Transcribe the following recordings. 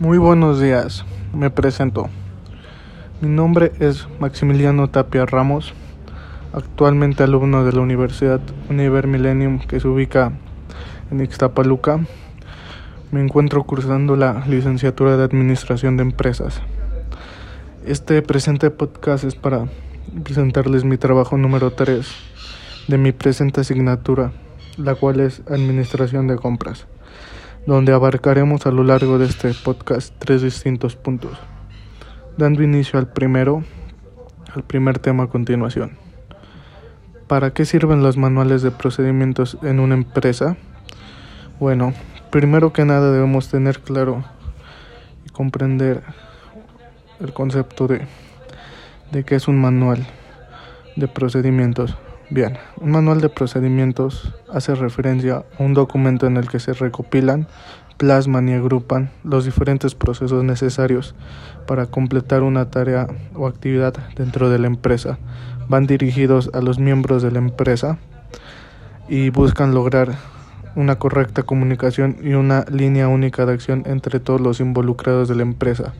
Muy buenos días, me presento. Mi nombre es Maximiliano Tapia Ramos, actualmente alumno de la Universidad Univer Millennium que se ubica en Ixtapaluca. Me encuentro cursando la licenciatura de Administración de Empresas. Este presente podcast es para presentarles mi trabajo número 3 de mi presente asignatura, la cual es Administración de Compras donde abarcaremos a lo largo de este podcast tres distintos puntos, dando inicio al primero, al primer tema a continuación. ¿Para qué sirven los manuales de procedimientos en una empresa? Bueno, primero que nada debemos tener claro y comprender el concepto de, de qué es un manual de procedimientos. Bien, un manual de procedimientos hace referencia a un documento en el que se recopilan, plasman y agrupan los diferentes procesos necesarios para completar una tarea o actividad dentro de la empresa. Van dirigidos a los miembros de la empresa y buscan lograr una correcta comunicación y una línea única de acción entre todos los involucrados de la empresa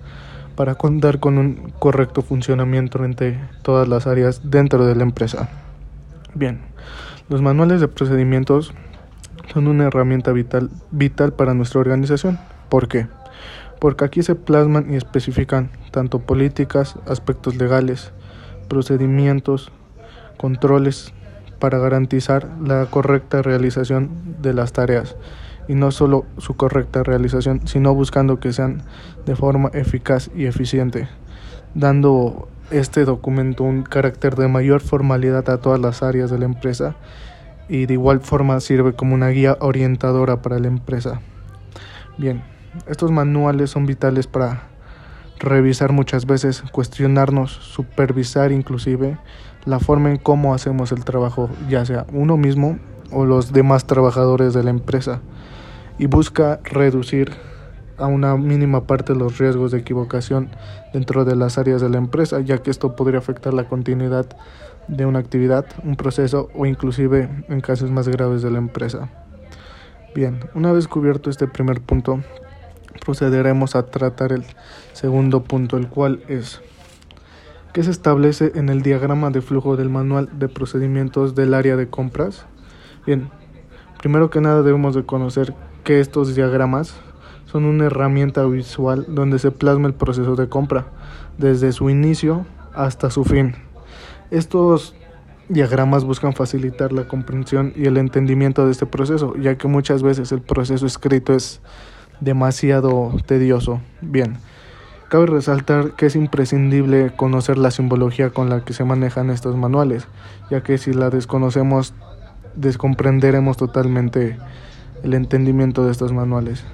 para contar con un correcto funcionamiento entre todas las áreas dentro de la empresa. Bien, los manuales de procedimientos son una herramienta vital, vital para nuestra organización. ¿Por qué? Porque aquí se plasman y especifican tanto políticas, aspectos legales, procedimientos, controles para garantizar la correcta realización de las tareas y no solo su correcta realización, sino buscando que sean de forma eficaz y eficiente, dando este documento un carácter de mayor formalidad a todas las áreas de la empresa y de igual forma sirve como una guía orientadora para la empresa. Bien, estos manuales son vitales para revisar muchas veces, cuestionarnos, supervisar inclusive la forma en cómo hacemos el trabajo, ya sea uno mismo o los demás trabajadores de la empresa, y busca reducir a una mínima parte los riesgos de equivocación dentro de las áreas de la empresa, ya que esto podría afectar la continuidad de una actividad, un proceso o inclusive en casos más graves de la empresa. Bien, una vez cubierto este primer punto, procederemos a tratar el segundo punto, el cual es ¿qué se establece en el diagrama de flujo del manual de procedimientos del área de compras? Bien, primero que nada debemos de conocer que estos diagramas son una herramienta visual donde se plasma el proceso de compra, desde su inicio hasta su fin. Estos diagramas buscan facilitar la comprensión y el entendimiento de este proceso, ya que muchas veces el proceso escrito es demasiado tedioso. Bien, cabe resaltar que es imprescindible conocer la simbología con la que se manejan estos manuales, ya que si la desconocemos descomprenderemos totalmente el entendimiento de estos manuales.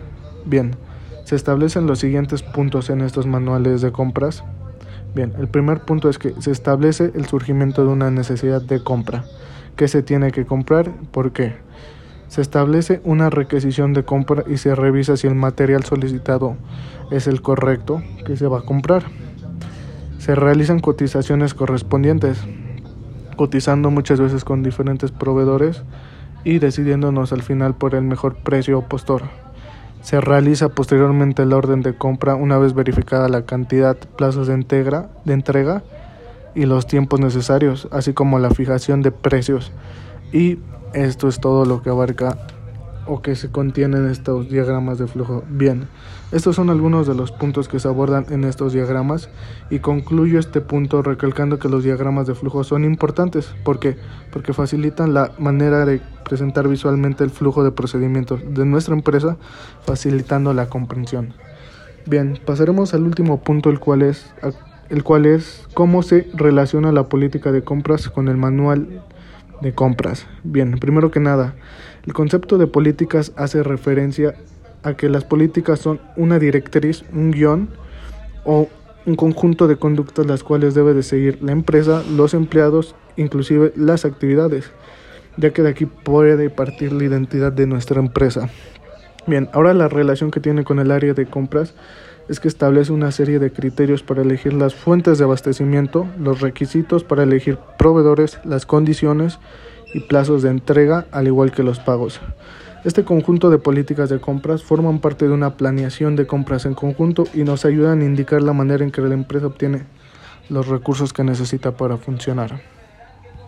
Bien, se establecen los siguientes puntos en estos manuales de compras. Bien, el primer punto es que se establece el surgimiento de una necesidad de compra. ¿Qué se tiene que comprar? ¿Por qué? Se establece una requisición de compra y se revisa si el material solicitado es el correcto que se va a comprar. Se realizan cotizaciones correspondientes, cotizando muchas veces con diferentes proveedores y decidiéndonos al final por el mejor precio o postor. Se realiza posteriormente el orden de compra una vez verificada la cantidad, plazos de, de entrega y los tiempos necesarios, así como la fijación de precios. Y esto es todo lo que abarca o que se contienen estos diagramas de flujo. Bien, estos son algunos de los puntos que se abordan en estos diagramas y concluyo este punto recalcando que los diagramas de flujo son importantes. ¿Por qué? Porque facilitan la manera de presentar visualmente el flujo de procedimientos de nuestra empresa, facilitando la comprensión. Bien, pasaremos al último punto, el cual es, el cual es cómo se relaciona la política de compras con el manual de compras. Bien, primero que nada, el concepto de políticas hace referencia a que las políticas son una directriz, un guion o un conjunto de conductas las cuales debe de seguir la empresa, los empleados, inclusive las actividades, ya que de aquí puede partir la identidad de nuestra empresa. Bien, ahora la relación que tiene con el área de compras es que establece una serie de criterios para elegir las fuentes de abastecimiento, los requisitos para elegir proveedores, las condiciones y plazos de entrega, al igual que los pagos. Este conjunto de políticas de compras forman parte de una planeación de compras en conjunto y nos ayudan a indicar la manera en que la empresa obtiene los recursos que necesita para funcionar.